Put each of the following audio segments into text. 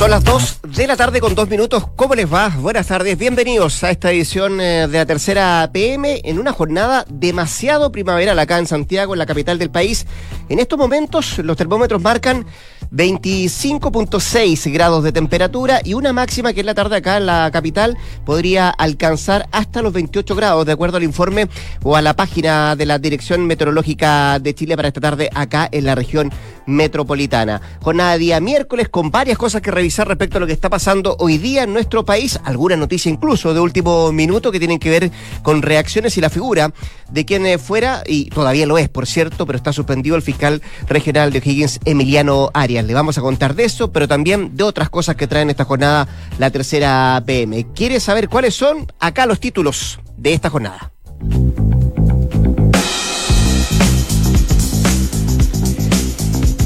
Son las 2 de la tarde con dos minutos. ¿Cómo les va? Buenas tardes. Bienvenidos a esta edición eh, de la tercera PM en una jornada demasiado primaveral acá en Santiago, en la capital del país. En estos momentos los termómetros marcan 25.6 grados de temperatura y una máxima que en la tarde acá en la capital podría alcanzar hasta los 28 grados, de acuerdo al informe o a la página de la Dirección Meteorológica de Chile para esta tarde acá en la región metropolitana. Jornada día miércoles con varias cosas que revisar respecto a lo que está pasando hoy día en nuestro país, alguna noticia incluso de último minuto que tienen que ver con reacciones y la figura de quien fuera, y todavía lo es, por cierto, pero está suspendido el fiscal regional de O'Higgins, Emiliano Arias. Le vamos a contar de eso, pero también de otras cosas que traen esta jornada la tercera PM. ¿Quiere saber cuáles son? Acá los títulos de esta jornada.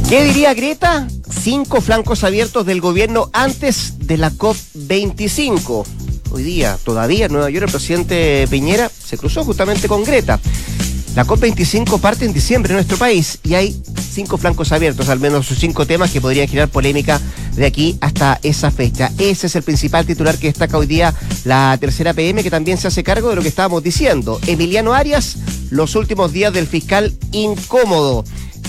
¿Qué diría Greta? Cinco flancos abiertos del gobierno antes de la COP25. Hoy día, todavía en Nueva York, el presidente Piñera se cruzó justamente con Greta. La COP25 parte en diciembre en nuestro país y hay cinco flancos abiertos, al menos cinco temas que podrían generar polémica de aquí hasta esa fecha. Ese es el principal titular que destaca hoy día la tercera PM, que también se hace cargo de lo que estábamos diciendo. Emiliano Arias, los últimos días del fiscal incómodo.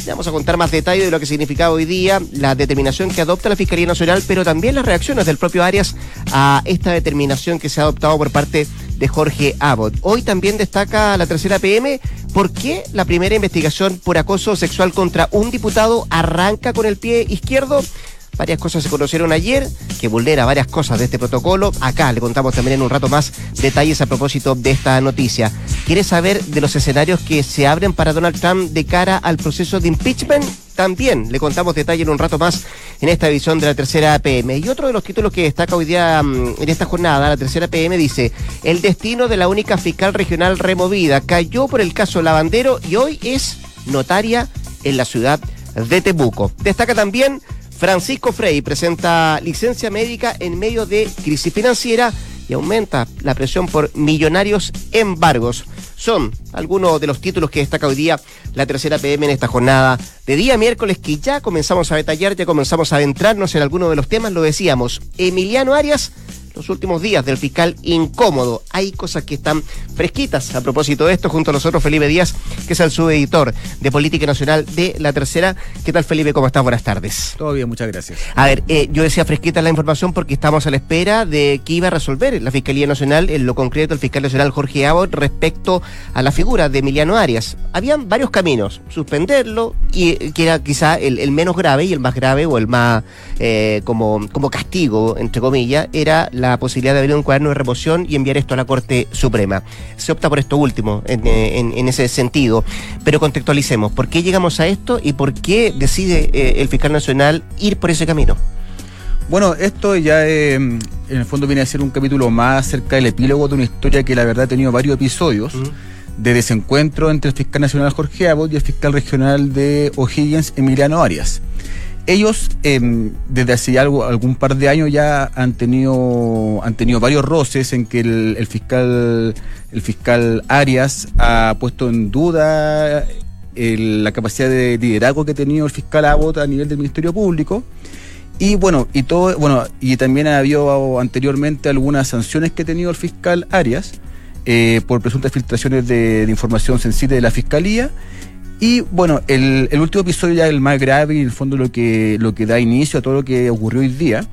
Vamos a contar más detalles de lo que significa hoy día la determinación que adopta la Fiscalía Nacional, pero también las reacciones del propio Arias a esta determinación que se ha adoptado por parte de Jorge Abbott. Hoy también destaca la tercera PM por qué la primera investigación por acoso sexual contra un diputado arranca con el pie izquierdo. Varias cosas se conocieron ayer, que vulnera varias cosas de este protocolo. Acá le contamos también en un rato más detalles a propósito de esta noticia. ¿Quiere saber de los escenarios que se abren para Donald Trump de cara al proceso de impeachment? También le contamos detalles en un rato más en esta edición de la tercera PM. Y otro de los títulos que destaca hoy día mm, en esta jornada, la tercera PM dice, el destino de la única fiscal regional removida cayó por el caso Lavandero y hoy es notaria en la ciudad de Temuco. Destaca también Francisco Frey presenta licencia médica en medio de crisis financiera y aumenta la presión por millonarios embargos. Son algunos de los títulos que destaca hoy día la tercera PM en esta jornada de día miércoles que ya comenzamos a detallar, ya comenzamos a adentrarnos en algunos de los temas, lo decíamos. Emiliano Arias los últimos días del fiscal incómodo. Hay cosas que están fresquitas a propósito de esto, junto a nosotros Felipe Díaz, que es el subeditor de Política Nacional de La Tercera. ¿Qué tal Felipe? ¿Cómo estás? Buenas tardes. Todo bien, muchas gracias. A ver, eh, yo decía fresquita la información porque estamos a la espera de qué iba a resolver la Fiscalía Nacional, en lo concreto el fiscal nacional Jorge Abbott, respecto a la figura de Emiliano Arias. Habían varios caminos, suspenderlo, y eh, que era quizá el, menos grave y el más grave o el más eh, como, como castigo, entre comillas, era la la posibilidad de abrir un cuaderno de remoción y enviar esto a la Corte Suprema. Se opta por esto último, en, ese sentido. Pero contextualicemos, ¿por qué llegamos a esto y por qué decide eh, el fiscal nacional ir por ese camino? Bueno, esto ya eh, en el fondo viene a ser un capítulo más cerca del epílogo de una historia que la verdad ha tenido varios episodios. de desencuentro entre el fiscal nacional Jorge Abbott y el fiscal regional de O'Higgins, Emiliano Arias ellos em, desde hace algo, algún par de años ya han tenido han tenido varios roces en que el, fiscal el fiscal Arias ha puesto en duda la capacidad de liderazgo que ha tenido el fiscal Abbott a nivel del Ministerio Público. Y bueno y todo bueno y también ha habido anteriormente algunas sanciones que ha tenido el fiscal Arias eh, por presuntas filtraciones de, de información sensible de la fiscalía y bueno, el, último episodio ya el más grave y en el fondo lo que, lo que da inicio a todo lo que ocurrió hoy día,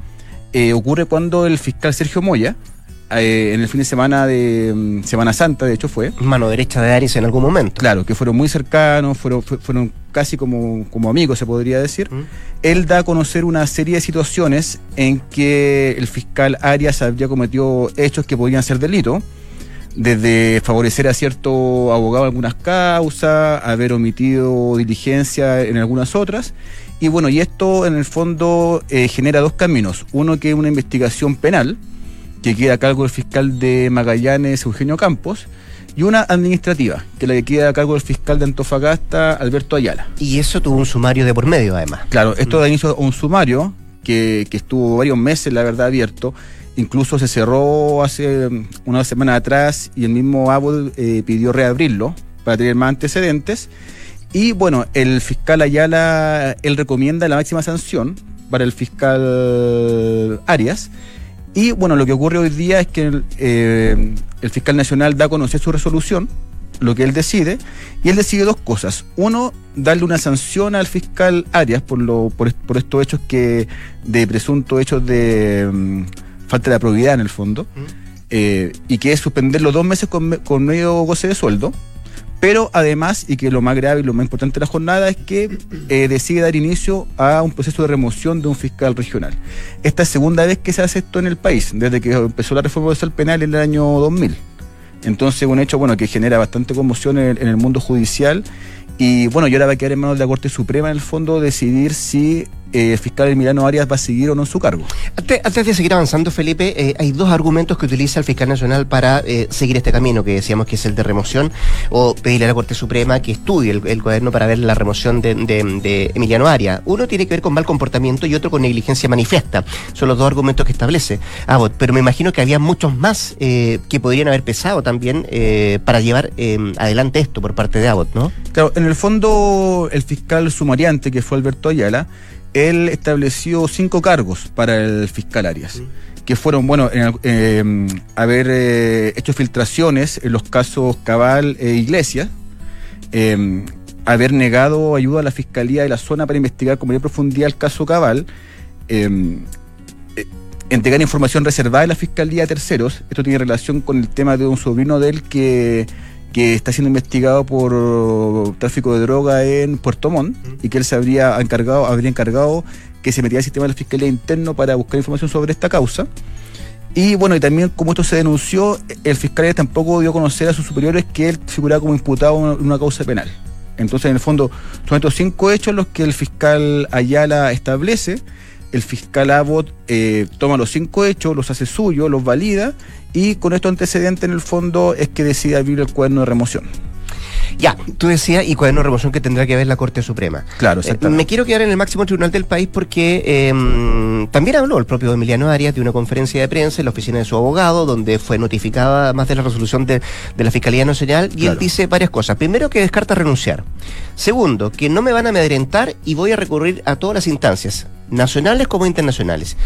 eh, ocurre cuando el fiscal Sergio Moya, eh, en el fin de semana de mm, Semana Santa, de hecho fue. Mano derecha de Aries en algún momento. Claro, que fueron muy cercanos, fueron, fueron casi como, como amigos, se podría decir. Él da a conocer una serie de situaciones en que el fiscal Arias había cometido hechos que podrían ser delito desde favorecer a cierto abogado en algunas causas, haber omitido diligencia en algunas otras. Y bueno, y esto en el fondo eh, genera dos caminos. Uno que es una investigación penal, que queda a cargo del fiscal de Magallanes, Eugenio Campos, y una administrativa, que la que queda a cargo del fiscal de Antofagasta, Alberto Ayala. Y eso tuvo un sumario de por medio, además. Claro, esto da inicio a un sumario que, que estuvo varios meses, la verdad, abierto. Incluso se cerró hace una semana atrás y el mismo Abbott eh, pidió reabrirlo para tener más antecedentes. Y bueno, el fiscal Ayala, él recomienda la máxima sanción para el fiscal Arias. Y bueno, lo que ocurre hoy día es que el, eh, fiscal nacional da a conocer su resolución, lo que él decide, y él decide dos cosas. Uno, darle una sanción al fiscal Arias por, lo, por, por estos hechos que, de presunto hechos de mm, falta de probidad en el fondo, eh, y que es suspenderlo dos meses con, me- con medio goce de sueldo. Pero además, y que lo más grave y lo más importante de la jornada es que eh, decide dar inicio a un proceso de remoción de un fiscal regional. Esta es segunda vez que se hace esto en el país, desde que empezó la reforma procesal penal en el año 2000. Entonces, un hecho bueno que genera bastante conmoción en, en el mundo judicial. Y bueno, y ahora va a quedar en manos de la Corte Suprema, en el fondo, decidir si eh, el fiscal Emiliano Arias va a seguir o no en su cargo. Antes, antes de seguir avanzando, Felipe, eh, hay dos argumentos que utiliza el fiscal nacional para eh, seguir este camino, que decíamos que es el de remoción, o pedirle a la Corte Suprema que estudie el, el gobierno para ver la remoción de, de- de Emiliano Arias. Uno tiene que ver con mal comportamiento y otro con negligencia manifiesta. Son los dos argumentos que establece Abbott. Pero me imagino que había muchos más que podrían haber pesado también para llevar adelante esto por parte de Abbott, ¿no? Claro, en el fondo, el fiscal sumariante, que fue Alberto Ayala, él estableció cinco cargos para el fiscal Arias, que fueron, bueno, en- eh, haber eh, hecho filtraciones en los casos Cabal e Iglesia, eh, haber negado ayuda a la fiscalía de la zona para investigar con mayor profundidad el caso Cabal, eh, eh, entregar información reservada de la fiscalía a terceros. Esto tiene relación con el tema de un sobrino de él que, que está siendo investigado por tráfico de droga en Puerto Montt y que él se habría encargado, habría encargado que se metiera al sistema de la fiscalía interno para buscar información sobre esta causa. Y bueno, y también como esto se denunció, el fiscal tampoco dio a conocer a sus superiores que él figuraba como imputado en una- en una causa penal. Entonces, en el fondo, son estos cinco hechos los que el fiscal Ayala establece. El fiscal Abbott eh, toma los cinco hechos, los hace suyos, los valida y con estos antecedentes, en el fondo, es que decide abrir el cuaderno de remoción. Ya, tú decías, y cuaderno de remoción que tendrá que ver la Corte Suprema. Claro, Eh, exactamente. me quiero quedar en el máximo tribunal del país porque eh, también habló el propio Emiliano Arias de una conferencia de prensa en la oficina de su abogado, donde fue notificada más de la resolución de, de la Fiscalía Nacional, y él dice varias cosas. Primero, que descarta renunciar. Segundo, que no me van a amedrentar y voy a recurrir a todas las instancias, nacionales como internacionales.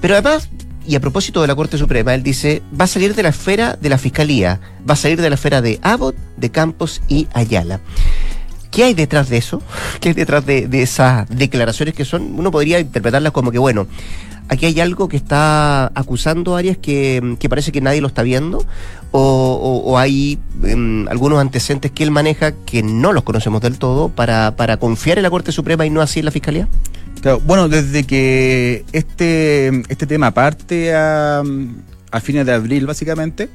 Pero además, y a propósito de la Corte Suprema, él dice, va a salir de la esfera de la Fiscalía, va a salir de la esfera de Abbott, de Campos y Ayala. ¿Qué hay detrás de eso? ¿Qué hay detrás de, esas declaraciones que son, uno podría interpretarlas como que, bueno, aquí hay algo que está acusando a Arias que, que parece que nadie lo está viendo? ¿O, o- o hay em, algunos antecedentes que él maneja que no los conocemos del todo para, para confiar en la Corte Suprema y no así en la Fiscalía? Claro, bueno, desde que este, este tema parte a, a fines de abril, básicamente,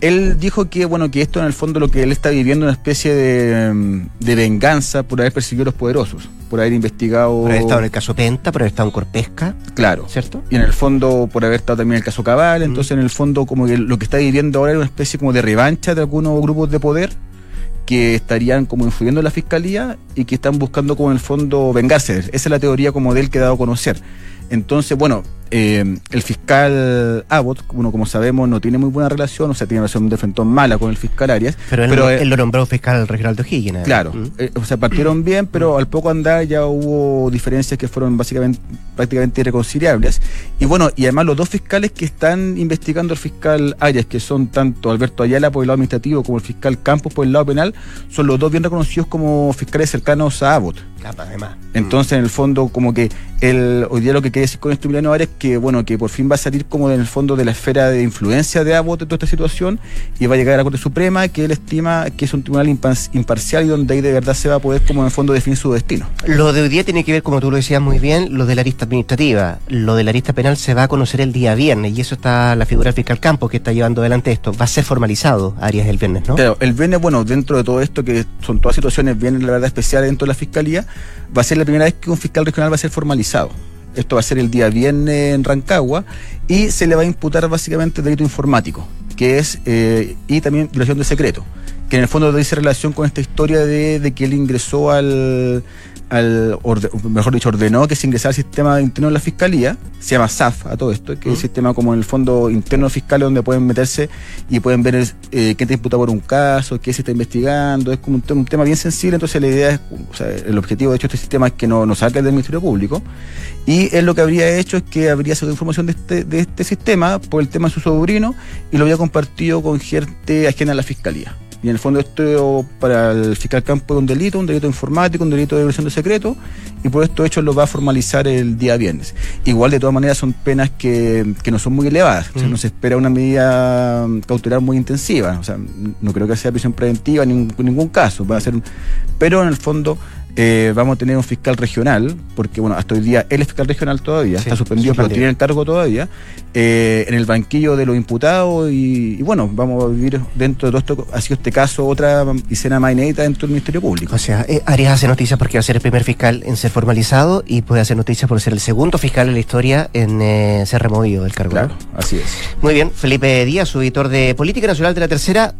él dijo que, bueno, que esto en el fondo lo que él está viviendo es una especie de, de venganza por haber perseguido a los poderosos, por haber investigado. Por haber estado en el caso Penta, por haber estado en Corpesca, Claro. ¿cierto? Y en el fondo, por haber estado también en el caso Cabal, entonces en el fondo, como que lo que está viviendo ahora es una especie como de revancha de algunos grupos de poder que estarían como influyendo en la fiscalía y que están buscando como en el fondo vengarse. Esa es la teoría como de él que ha dado a conocer. Entonces, bueno, eh, el fiscal Abbott, bueno, como sabemos, no tiene muy buena relación, o sea, tiene una relación de frente mala con el fiscal Arias. Pero él, Pero, lo- eh, él lo nombró fiscal regional de O'Higgins. Claro, Mm. eh, o sea, partieron bien, pero al poco andar ya hubo diferencias que fueron básicamente prácticamente irreconciliables. Y bueno, y además los dos fiscales que están investigando al fiscal Arias, que son tanto Alberto Ayala por el lado administrativo como el fiscal Campos por el lado penal, son los dos bien reconocidos como fiscales cercanos a Abbott. Capa, además. Entonces, en el fondo, como que el, hoy día lo que quiere decir con esto Emiliano Arias es que, bueno, que por fin va a salir como en el fondo de la esfera de influencia de Abbott en toda esta situación y va a llegar a la Corte Suprema, que él estima que es un tribunal imparcial y donde ahí de verdad se va a poder, como en el fondo, definir su destino. Lo de hoy día tiene que ver, como tú lo decías muy bien, lo de la arista administrativa. Lo de la arista penal se va a conocer el día viernes y eso está la figura del fiscal Campos que está llevando adelante esto. Va a ser formalizado Arias el viernes, ¿no? Claro, el viernes, bueno, dentro de todo esto, que son todas situaciones bien, la verdad, especiales dentro de la fiscalía, va a ser la primera vez que un fiscal regional va a ser formalizado. Esto va a ser el día viernes en Rancagua y se le va a imputar básicamente delito informático, que es, eh, y también violación de secreto, que en el fondo dice relación con esta historia de, de que él ingresó al, al mejor dicho, ordenó que se ingresara al sistema interno de la fiscalía, se llama SAF a todo esto, que es un sistema como en el fondo interno fiscal donde pueden meterse y pueden ver eh, quién te imputa por un caso, qué se está investigando, es como un, tema bien sensible, entonces la idea es, o sea, el objetivo de hecho de este sistema es que no, no salga del Ministerio Público, y él lo que habría hecho es que habría sacado información de este, de este sistema por el tema de su sobrino y lo había compartido con gente ajena a la fiscalía. Y en el fondo esto para el fiscal campo es un delito, un delito informático, un delito de violación de secreto, y por esto hecho lo va a formalizar el día viernes. Igual de todas maneras son penas que, que no son muy elevadas, o sea, no se espera una medida cautelar muy intensiva, o sea, no creo que sea prisión preventiva en ningún, caso, va a ser, pero en el fondo eh, vamos a tener un fiscal regional, porque bueno, hasta hoy día él es fiscal regional todavía, está suspendido, pero tiene el cargo todavía, eh, en el banquillo de los imputados y, bueno, vamos a vivir dentro de todo esto, ha sido este caso otra escena más inédita dentro del Ministerio Público. O sea, eh, Arias hace noticias porque va a ser el primer fiscal en ser formalizado y puede hacer noticias por ser el segundo fiscal en la historia en ser removido del cargo. Claro, así es. Muy bien, Felipe Díaz, su editor de Política Nacional de la Tercera,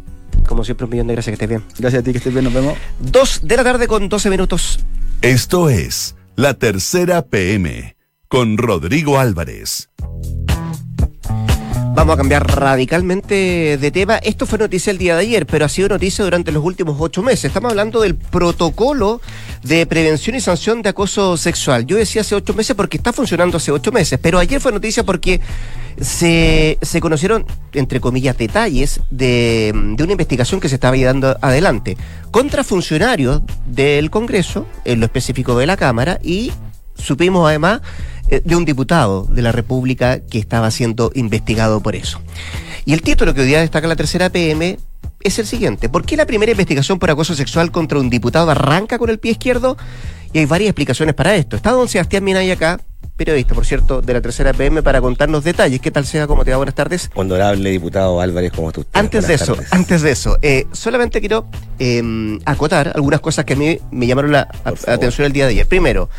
como siempre, un millón de gracias, que estés bien. Gracias a ti, que estés bien, nos vemos. Dos de la tarde con 12 minutos. Esto es La Tercera PM con Rodrigo Álvarez. Vamos a cambiar radicalmente de tema. Esto fue noticia el día de ayer, pero ha sido noticia durante los últimos ocho meses. Estamos hablando del protocolo de prevención y sanción de acoso sexual. Yo decía hace ocho meses porque está funcionando hace ocho meses, pero ayer fue noticia porque se, se conocieron, entre comillas, detalles de, de, una investigación que se estaba llevando adelante contra funcionarios del Congreso, en lo específico de la Cámara, y supimos además eh, de un diputado de la República que estaba siendo investigado por eso. Y el título que hoy día destaca la tercera PM es el siguiente. ¿Por qué la primera investigación por acoso sexual contra un diputado arranca con el pie izquierdo? Y hay varias explicaciones para esto. Está don Sebastián Minay acá, periodista, por cierto, de la tercera PM, para contarnos detalles. ¿Qué tal sea? ¿Cómo te va? Buenas tardes. Honorable diputado Álvarez, ¿cómo estás? Antes de eso, antes de eso, eh, solamente quiero eh, acotar algunas cosas que a mí me llamaron la atención el día de ayer. Primero,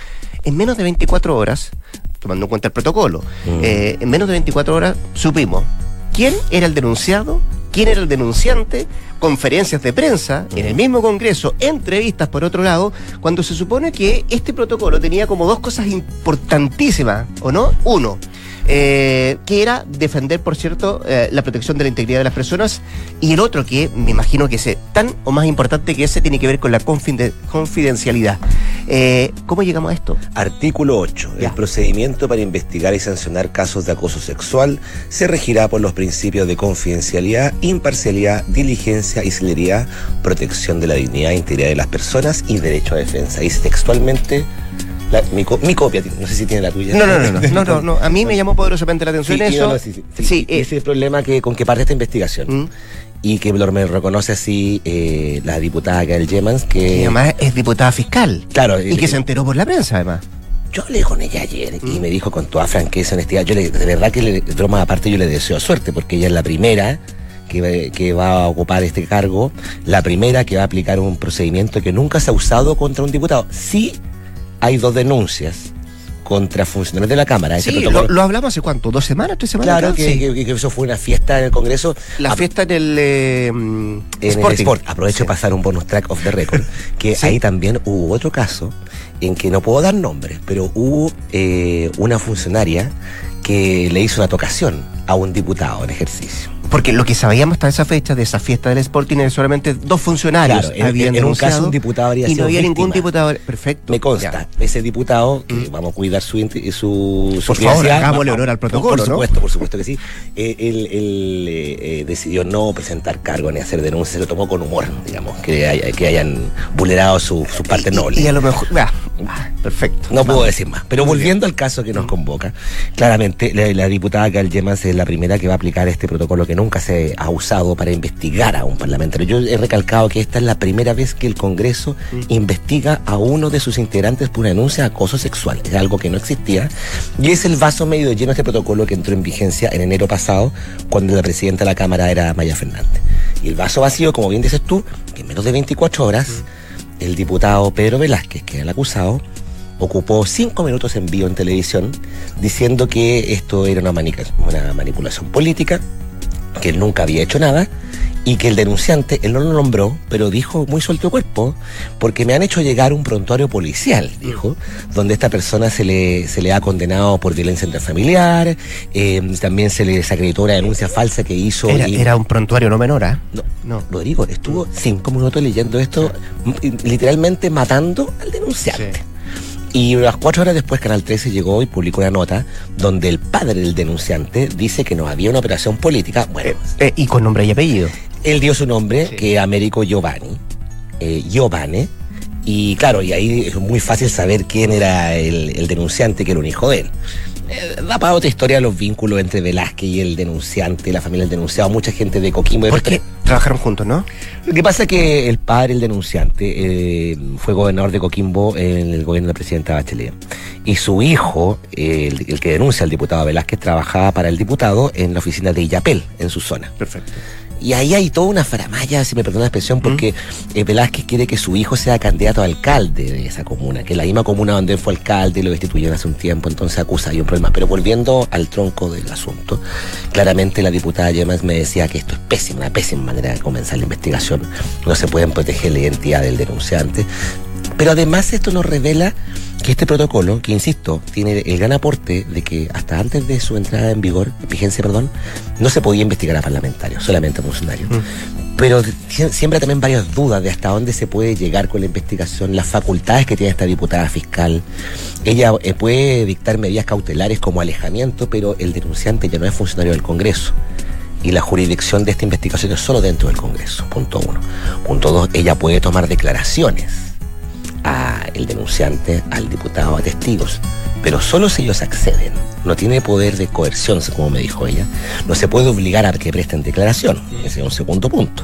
en menos de 24 horas, tomando en cuenta el protocolo, mm. eh, en menos de 24 horas supimos quién era el denunciado, quién era el denunciante, conferencias de prensa en el mismo Congreso, entrevistas por otro lado, cuando se supone que este protocolo tenía como dos cosas importantísimas, ¿o no? Uno, eh, que era defender, por cierto, eh, la protección de la integridad de las personas, y el otro que me imagino que es tan o más importante que ese tiene que ver con la confidencialidad. Eh, ¿Cómo llegamos a esto? Artículo 8. El procedimiento para investigar y sancionar casos de acoso sexual se regirá por los principios de confidencialidad, imparcialidad, diligencia y celeridad, protección de la dignidad e integridad de las personas y derecho a defensa. Dice textualmente mi, copia, no sé si tiene la tuya. No, no, no, no, no, no, a mí me llamó poderosamente la atención eso. sí, sí, ese es el problema que, con que parte esta investigación. Mm. Y que me reconoce así eh, la diputada Gael Yemans, que... además es diputada fiscal. Claro. Y que se enteró por la prensa, además. Yo hablé con ella ayer y mm. me dijo con toda franqueza, honestidad, yo le, de verdad que le, broma aparte yo le deseo suerte porque ella es la primera que, que, va a ocupar este cargo, la primera que va a aplicar un procedimiento que nunca se ha usado contra un diputado. Sí hay dos denuncias contra funcionarios de la Cámara. Sí, lo, hablamos hace cuánto, dos semanas, tres semanas. Claro, que, eso fue una fiesta en el Congreso. La fiesta en el, eh, en el Sport. Aprovecho de pasar un bonus track of the record, que ahí también hubo otro caso en que no puedo dar nombres, pero hubo eh, una funcionaria que le hizo una tocación a un diputado en ejercicio. Porque lo que sabíamos hasta esa fecha de esa fiesta del Sporting era solamente dos funcionarios. Claro, habían en, un caso un diputado habría Y no había ningún diputado. Perfecto. Me consta. Ese diputado, que mm. vamos a cuidar su, su, su Por favor, hagámosle honor al protocolo. Por supuesto, por supuesto que sí. Eh, él, él eh, eh, decidió no presentar cargo ni hacer denuncias, se lo tomó con humor, digamos, que, que hayan vulnerado su, su parte noble. Y a lo mejor. Perfecto. No puedo decir más. Pero volviendo al caso que nos mm. convoca, claramente la, diputada Gal Yemas es la primera que va a aplicar este protocolo que nunca se ha usado para investigar a un parlamentario. Yo he recalcado que esta es la primera vez que el Congreso mm. investiga a uno de sus integrantes por una denuncia de acoso sexual. Es algo que no existía. Y es el vaso medio lleno de este protocolo que entró en vigencia en enero pasado, cuando la presidenta de la Cámara era Maya Fernández. Y el vaso vacío, como bien dices tú, que en menos de 24 horas, mm. El diputado Pedro Velázquez, que era el acusado, ocupó cinco minutos en vivo en televisión diciendo que esto era una, una manipulación política, que él nunca había hecho nada y que el denunciante, él no lo nombró, pero dijo muy suelto cuerpo, porque me han hecho llegar un prontuario policial, dijo, donde esta persona se le, se le ha condenado por violencia intrafamiliar, eh, también se le desacreditó una denuncia falsa que hizo. Era, era un prontuario no menor, ¿ah? No, no, Rodrigo, estuvo cinco minutos leyendo esto, literalmente matando al denunciante. Y unas cuatro horas después Canal 13 llegó y publicó una nota donde el padre del denunciante dice que no había una operación política. Bueno, eh, y con nombre y apellido. Él dio su nombre, que es Américo Giovanni. Eh, Giovanni. Y claro, y ahí es muy fácil saber quién era el, denunciante, que era un hijo de él. Eh, da para otra historia los vínculos entre Velázquez y el denunciante, la familia del denunciado, mucha gente de Coquimbo. Porque trabajaron juntos, ¿no? Lo que pasa es que el padre, el denunciante, eh, fue gobernador de Coquimbo en el gobierno de la presidenta Bachelet. Y su hijo, el, el que denuncia al diputado Velázquez, trabajaba para el diputado en la oficina de Illapel, en su zona. Perfecto. Y ahí hay toda una faramaya, si me perdona la expresión, porque eh, Velázquez quiere que su hijo sea candidato a alcalde de esa comuna, que es la misma comuna donde él fue alcalde y lo destituyeron hace un tiempo, entonces acusa hay un problema. Pero volviendo al tronco del asunto, claramente la diputada Yemas me decía que esto es pésimo, una pésima manera de comenzar la investigación. No se pueden proteger la identidad del denunciante. Pero además esto nos revela que este protocolo, que insisto, tiene el gran aporte de que hasta antes de su entrada en vigor, vigencia, perdón, no se podía investigar a parlamentarios, solamente a funcionarios. Mm. Pero siempre también varias dudas de hasta dónde se puede llegar con la investigación, las facultades que tiene esta diputada fiscal. Ella eh, puede dictar medidas cautelares como alejamiento, pero el denunciante ya no es funcionario del Congreso y la jurisdicción de esta investigación es solo dentro del Congreso, punto uno. Punto dos, ella puede tomar declaraciones a el denunciante, al diputado, a testigos, pero solo si ellos acceden. No tiene poder de coerción, como me dijo ella. No se puede obligar a que presten declaración. Ese es un segundo punto.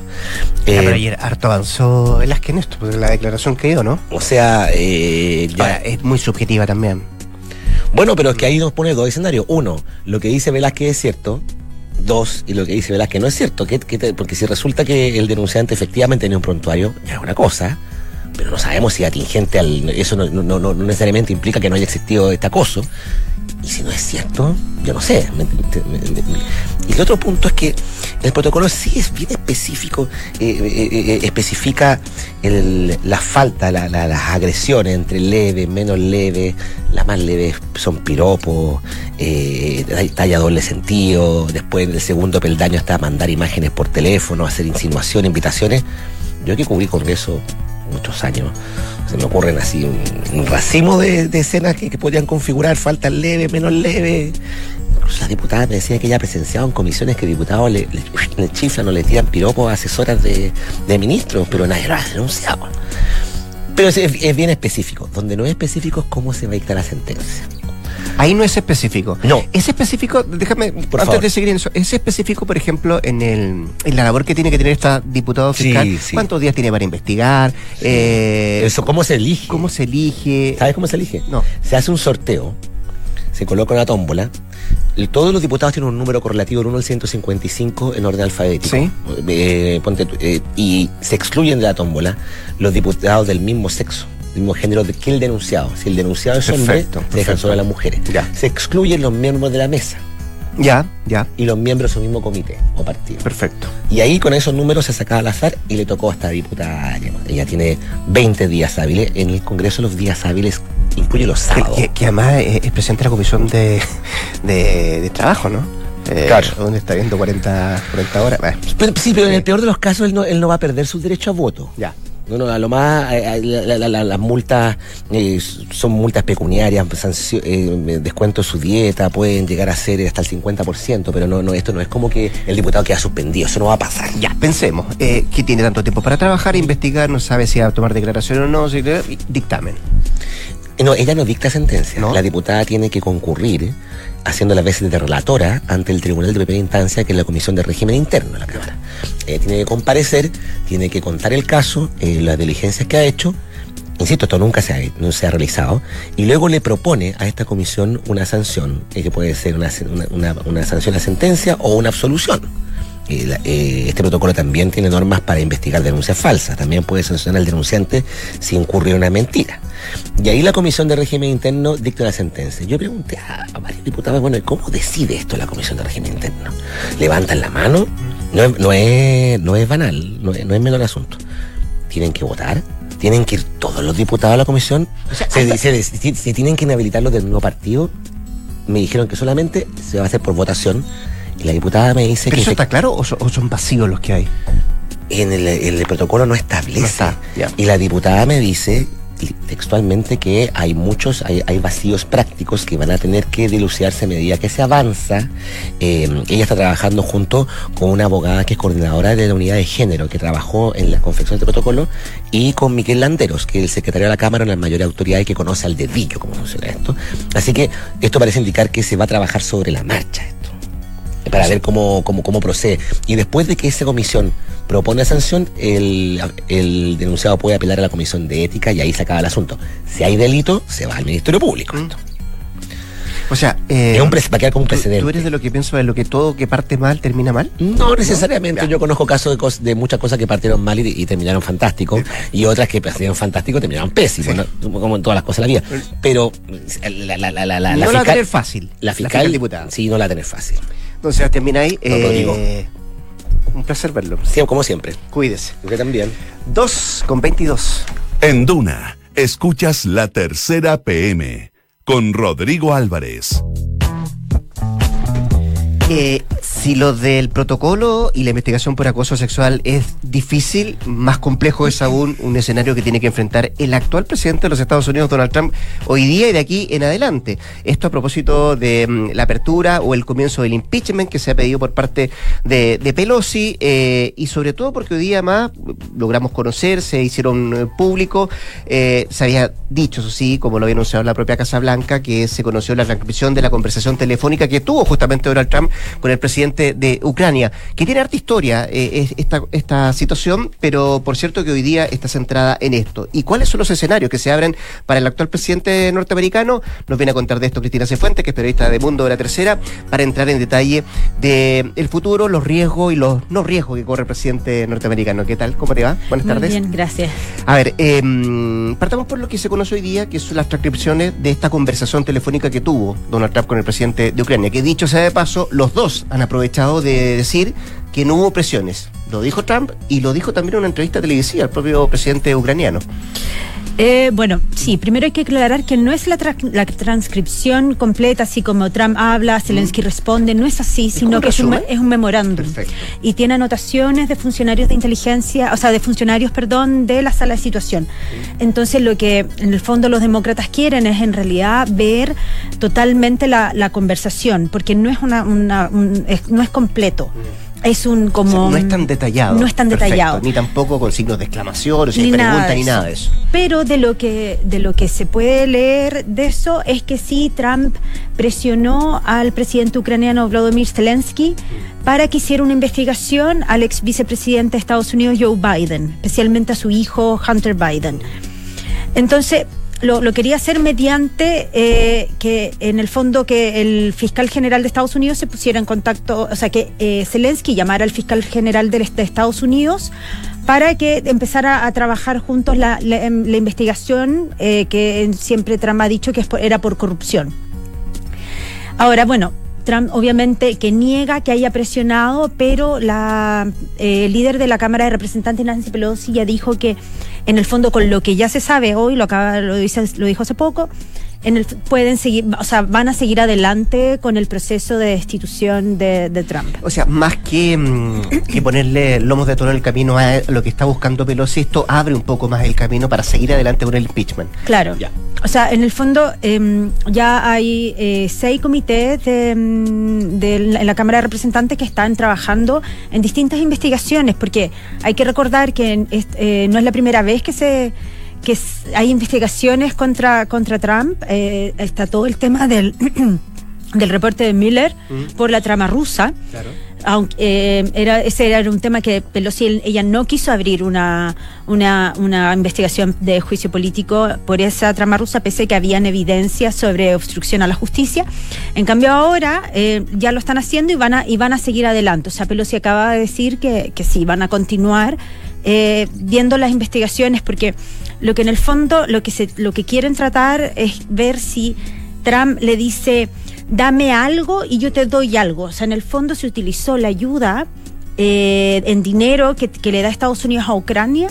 pero eh, ayer harto avanzó Velázquez en esto, porque la declaración que dio, ¿no? O sea, eh, ya... es muy subjetiva también. Bueno, pero es que ahí nos pone dos escenarios. Uno, lo que dice Velázquez es cierto, dos, y lo que dice Velázquez no es cierto, porque si resulta que el denunciante efectivamente tenía un prontuario, ya es una cosa, pero no sabemos si atingente al. Eso no, necesariamente implica que no haya existido este acoso. Y si no es cierto, yo no sé. y el otro punto es que el protocolo sí es bien específico, eh, eh, eh, especifica la falta, las agresiones entre leve, menos leve. Las más leves son piropos, talla doble sentido. Después, en el segundo peldaño está mandar imágenes por teléfono, hacer insinuaciones, invitaciones. Yo que cubrí con eso muchos años. Se me ocurren así un, racimo de, escenas que, podrían configurar faltas leves, menos leves. Incluso la diputada me decía que presenciado en comisiones que diputados le, chiflan o le tiran piropos a asesoras de, ministros, pero nadie lo ha denunciado. Pero es, es, bien específico. Donde no es específico es cómo se va a dictar la sentencia. Ahí no es específico. No. Es específico, déjame, antes de seguir en eso, es específico, por ejemplo, en, el, en la labor que tiene que tener esta diputado fiscal. ¿Cuántos días tiene para investigar? Eh, eso, ¿cómo se elige? ¿Cómo se elige? ¿Sabes cómo se elige? No. Se hace un sorteo, se coloca una tómbola, todos los diputados tienen un número correlativo del 1 al 155 en orden alfabético. ¿Sí? Eh, eh, y se excluyen de la tómbola los diputados del mismo sexo mismo género que el denunciado. Si el denunciado es hombre, dejan solo a las mujeres. Se excluyen los miembros de la mesa. Ya, ya. Y los miembros de su mismo comité o partido. Perfecto. Y ahí con esos números se sacaba al azar y le tocó a esta diputada. Ella tiene 20 días hábiles. En el Congreso los días hábiles incluye los sábados. Que, además es, presidente de la Comisión de, de, Trabajo, ¿no? Eh, claro. Donde está viendo 40, 40 horas. sí, pero en el peor de los casos él no, él no va a perder su derecho a voto. Ya. No, no, a lo más, eh, eh, las multas eh, son multas pecuniarias, descuento de su dieta, pueden llegar a ser hasta el 50%, pero no, no, esto no es como que el diputado queda suspendido, eso no va a pasar. Ya, pensemos, eh, que tiene tanto tiempo para trabajar, investigar, no sabe si va a tomar declaración o no, dictamen. No, ella no dicta sentencia. La diputada tiene que concurrir haciendo las veces de relatora ante el Tribunal de Primera Instancia, que es la Comisión de Régimen Interno de la Cámara. Eh, tiene que comparecer, tiene que contar el caso, eh, las diligencias que ha hecho. Insisto, esto nunca se ha, no se ha realizado. Y luego le propone a esta comisión una sanción, eh, que puede ser una, una, una sanción a sentencia o una absolución. Eh, este protocolo también tiene normas para investigar denuncias falsas. También puede sancionar al denunciante si incurrió en una mentira. Y ahí la Comisión de Régimen Interno dicta la sentencia. Yo pregunté a, varios diputados, bueno, ¿cómo decide esto la Comisión de Régimen Interno? ¿Levantan la mano? No es, no es, no es banal, no es, no es menor asunto. ¿Tienen que votar? ¿Tienen que ir todos los diputados a la comisión? se, se, tienen que inhabilitar los del mismo partido? Me dijeron que solamente se va a hacer por votación. Y la diputada me dice que. ¿Eso está claro o son, vacíos los que hay? En el, protocolo no establece. Y la diputada me dice textualmente que hay muchos, hay, vacíos prácticos que van a tener que dilucidarse a medida que se avanza. Eh, ella está trabajando junto con una abogada que es coordinadora de la unidad de género, que trabajó en la confección del protocolo, y con Miquel Landeros, que es el secretario de la Cámara, una mayor autoridad y que conoce al dedillo cómo funciona esto. Así que esto parece indicar que se va a trabajar sobre la marcha para ver cómo, cómo, cómo procede. Y después de que esa comisión propone sanción, el, el, denunciado puede apelar a la comisión de ética y ahí se acaba el asunto. Si hay delito, se va al Ministerio Público. Mm. O sea, eh, es un va a quedar como un precedente. ¿Tú eres de lo que pienso de lo que todo que parte mal termina mal? No necesariamente. Yo conozco casos de, de, muchas cosas que partieron mal y, terminaron fantástico y otras que partieron fantástico y terminaron pésimo, como en todas las cosas de la vida. Pero la, la, la, la, no la, va a tener fácil. La fiscal, diputada. Sí, no la va a tener fácil. Entonces, termina ahí. Eh, un placer verlo. Sí, como siempre. Cuídese. Usted también. 2 con 22. En Duna, escuchas la tercera PM con Rodrigo Álvarez. Eh, si lo del protocolo y la investigación por acoso sexual es difícil, más complejo es aún un escenario que tiene que enfrentar el actual presidente de los Estados Unidos, Donald Trump, hoy día y de aquí en adelante. Esto a propósito de mm, la apertura o el comienzo del impeachment que se ha pedido por parte de, Pelosi eh, y sobre todo porque hoy día más logramos conocer, se hicieron eh, público, eh, se había dicho, eso sí, como lo había anunciado la propia Casa Blanca, que se conoció la transcripción de la conversación telefónica que tuvo justamente Donald Trump con el presidente de Ucrania, que tiene harta historia eh, esta, esta situación, pero por cierto que hoy día está centrada en esto. ¿Y cuáles son los escenarios que se abren para el actual presidente norteamericano? Nos viene a contar de esto Cristina Cefuentes, que es periodista de Mundo de la Tercera, para entrar en detalle de el futuro, los riesgos y los no riesgos que corre el presidente norteamericano. ¿Qué tal? ¿Cómo te va? Buenas Muy tardes. Bien, gracias. A ver, eh, partamos por lo que se conoce hoy día, que son las transcripciones de esta conversación telefónica que tuvo Donald Trump con el presidente de Ucrania, que dicho sea de paso, los dos han aprovechado aprovechado de decir que no hubo presiones. Lo dijo Trump y lo dijo también en una entrevista televisiva al propio presidente ucraniano. Eh, bueno, sí, primero hay que aclarar que no es la, la transcripción completa, así como Trump habla, Zelensky mm. responde, no es así, sino que es un, es un memorándum. Y tiene anotaciones de funcionarios de inteligencia, o sea, de funcionarios, perdón, de la sala de situación. Entonces, lo que en el fondo los demócratas quieren es en realidad ver totalmente la, la conversación, porque no es, una, una no es completo. Mm es un como no es tan detallado. No es tan detallado. ni tampoco con signos de exclamación o sin pregunta ni nada de eso. Pero de lo que de lo que se puede leer de eso es que sí Trump presionó al presidente ucraniano Vladimir Zelensky para que hiciera una investigación al ex vicepresidente de Estados Unidos Joe Biden especialmente a su hijo Hunter Biden. Entonces lo, quería hacer mediante eh, que en el fondo que el fiscal general de Estados Unidos se pusiera en contacto, o sea que eh, Zelensky llamara al fiscal general de, Estados Unidos para que empezara a trabajar juntos la, em, investigación eh, que siempre Trump ha dicho que era por corrupción. Ahora, bueno, Trump obviamente que niega que haya presionado, pero la líder de la Cámara de Representantes Nancy Pelosi ya dijo que en el fondo con lo que ya se sabe hoy, lo, acaba, lo, dice, lo dijo hace poco, en el, pueden seguir, o sea, van a seguir adelante con el proceso de destitución de, Trump. O sea, más que, mm, que ponerle lomos de toro en el camino a lo que está buscando Pelosi, esto abre un poco más el camino para seguir adelante con el impeachment. Claro. Ya. O sea, en el fondo em, ya hay eh, seis comités de, mm, en la Cámara de Representantes que están trabajando en distintas investigaciones, porque hay que recordar que eh, no es la primera vez que se que hay investigaciones contra, contra Trump. Eh, está todo el tema del, del reporte de Miller por la trama rusa. aunque eh, era, ese era un tema que Pelosi ella no quiso abrir una, una, una, investigación de juicio político por esa trama rusa, pese a que habían evidencias sobre obstrucción a la justicia. En cambio ahora eh, ya lo están haciendo y van a, y van a seguir adelante. O sea, Pelosi acaba de decir que, que sí, van a continuar eh, viendo las investigaciones, porque lo que en el fondo, lo que, se, lo que quieren tratar es ver si Trump le dice dame algo y yo te doy algo. O sea, en el fondo se utilizó la ayuda eh, en dinero que, le da Estados Unidos a Ucrania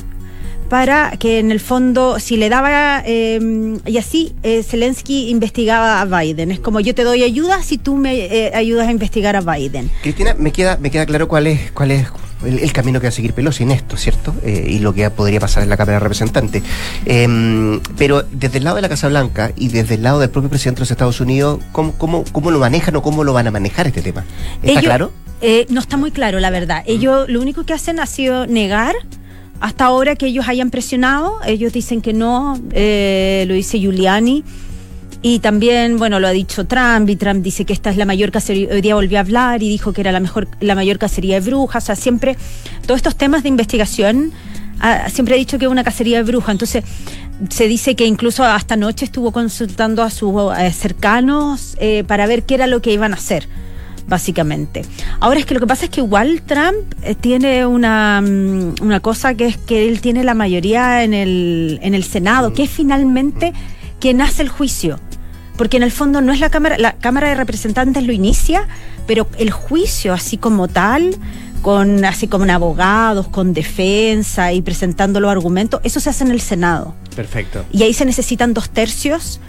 para que en el fondo, si le daba, eh, y así eh, Zelensky investigaba a Biden. Es como yo te doy ayuda si tú me ayudas a investigar a Biden. Cristina, me queda, me queda claro cuál es, cuál es el, camino que va a seguir Pelosi en esto, ¿cierto? Eh, y lo que podría pasar en la Cámara de Representantes. Em, pero desde el lado de la Casa Blanca y desde el lado del propio presidente de los Estados Unidos, ¿cómo, cómo, cómo lo manejan o cómo lo van a manejar este tema? ¿Está claro? Eh, no está muy claro, la verdad. Ellos lo único que hacen ha sido negar hasta ahora que ellos hayan presionado. Ellos dicen que no, eh, lo dice Giuliani. Y también, bueno, lo ha dicho Trump, y Trump dice que esta es la mayor cacería, hoy día volvió a hablar y dijo que era la mejor, la mayor cacería de brujas, o sea, siempre, todos estos temas de investigación, ah, siempre ha dicho que es una cacería de brujas, entonces se dice que incluso hasta anoche estuvo consultando a sus eh, cercanos eh, para ver qué era lo que iban a hacer básicamente. Ahora es que lo que pasa es que igual Trump eh, tiene una, mm, una cosa que es que él tiene la mayoría en el, en el Senado, que es finalmente quien hace el juicio porque en el fondo no es la Cámara, la Cámara de Representantes lo inicia, pero el juicio así como tal, con así como abogados, con defensa y presentando los argumentos, eso se hace en el Senado. Perfecto. Y ahí se necesitan dos tercios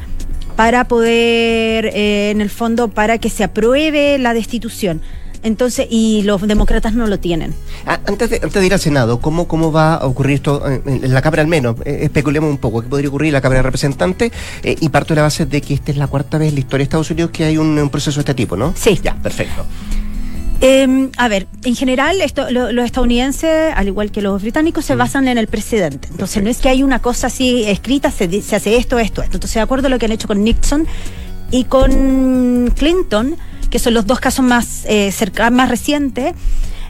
para poder, eh, en el fondo, para que se apruebe la destitución. Entonces, y los demócratas no lo tienen. Ah, antes, de, antes de ir al Senado, ¿cómo, cómo va a ocurrir esto en, la Cámara al menos? Eh, especulemos un poco, ¿qué podría ocurrir en la Cámara de Representantes? Eh, y parto de la base de que esta es la cuarta vez en la historia de Estados Unidos que hay un, proceso de este tipo, ¿no? Sí. Ya, perfecto. Em, a ver, en general esto, los estadounidenses, al igual que los británicos, se basan en el presidente. Entonces no es que hay una cosa así escrita, se, se hace esto, esto, esto. Entonces de acuerdo a lo que han hecho con Nixon y con Clinton, que son los dos casos más, eh, más recientes,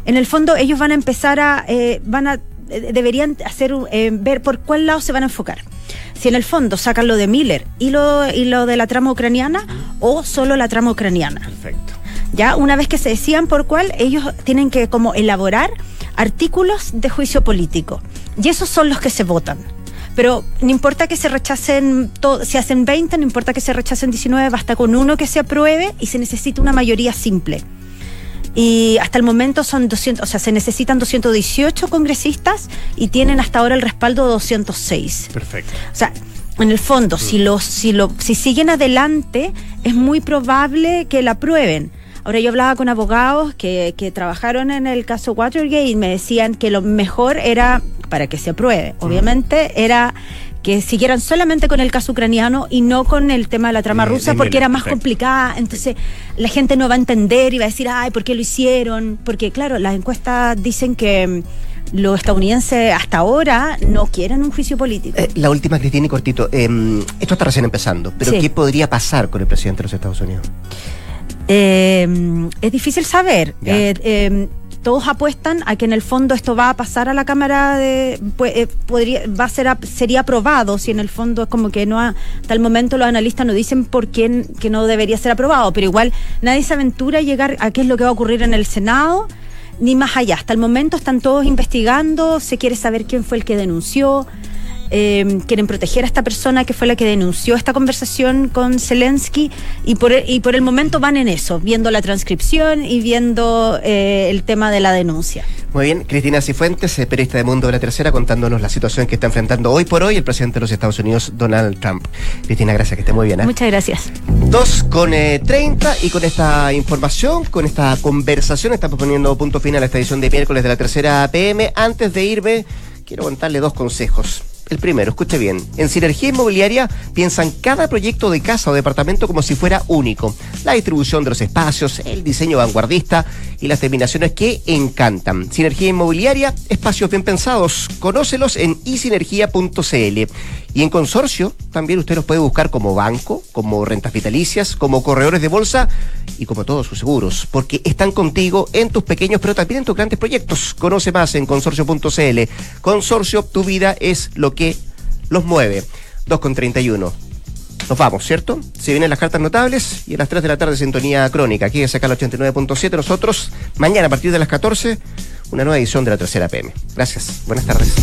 en el fondo ellos van a empezar a, eh, van a, eh, deberían hacer, eh, ver por cuál lado se van a enfocar. Si en el fondo sacan lo de Miller y lo, y lo de la trama ucraniana o solo la trama ucraniana. Perfecto. Ya una vez que se decían por cuál, ellos tienen que como elaborar artículos de juicio político. Y esos son los que se votan. Pero no importa que se rechacen, si hacen 20, no importa que se rechacen 19, basta con uno que se apruebe y se necesita una mayoría simple. Y hasta el momento son 200, o sea, se necesitan 218 congresistas y tienen hasta ahora el respaldo de 206. Perfecto. O sea, en el fondo, si, los, si, lo, si siguen adelante, es muy probable que la aprueben. Ahora yo hablaba con abogados que, que trabajaron en el caso Watergate y me decían que lo mejor era para que se apruebe. Obviamente era que siguieran solamente con el caso ucraniano y no con el tema de la trama rusa porque era más complicada, entonces la gente no va a entender y va a decir, ay, ¿por qué lo hicieron? Porque claro, las encuestas dicen que mm, los estadounidenses hasta ahora no quieren un juicio político. Eh, la última, Cristina, y cortito. Em, esto está recién empezando, pero ¿qué podría pasar con el presidente de los Estados Unidos? Em, es difícil saber. Eh, em, todos apuestan a que en el fondo esto va a pasar a la Cámara de pues, eh, podría va a ser sería aprobado si en el fondo es como que no hasta el momento los analistas no dicen por qué que no debería ser aprobado, pero igual nadie se aventura a llegar a qué es lo que va a ocurrir en el Senado ni más allá. Hasta el momento están todos investigando, se quiere saber quién fue el que denunció. Eh, quieren proteger a esta persona que fue la que denunció esta conversación con Zelensky y por, y por el momento van en eso, viendo la transcripción y viendo eh, el tema de la denuncia. Muy bien, Cristina Cifuentes, eh, periodista de Mundo de la Tercera, contándonos la situación que está enfrentando hoy por hoy el presidente de los Estados Unidos, Donald Trump. Cristina, gracias, que esté muy bien. Muchas gracias. Dos con 30 y con esta información, con esta conversación, estamos poniendo punto final a esta edición de miércoles de la Tercera PM. Antes de irme, quiero contarle dos consejos. El primero, escuche bien. En Sinergia Inmobiliaria piensan cada proyecto de casa o departamento como si fuera único. La distribución de los espacios, el diseño vanguardista y las terminaciones que encantan. Sinergia Inmobiliaria, espacios bien pensados. Conócelos en isinergia.cl. Y en consorcio también usted los puede buscar como banco, como rentas vitalicias, como corredores de bolsa y como todos sus seguros, porque están contigo en tus pequeños pero también en tus grandes proyectos. Conoce más en consorcio.cl. Consorcio, tu vida es lo que los mueve. 2 con 31. Nos vamos, ¿cierto? Se vienen las cartas notables y a las 3 de la tarde sintonía crónica. Aquí es acá el 89.7. Nosotros, mañana a partir de las 14, una nueva edición de la tercera PM. Gracias. Buenas tardes.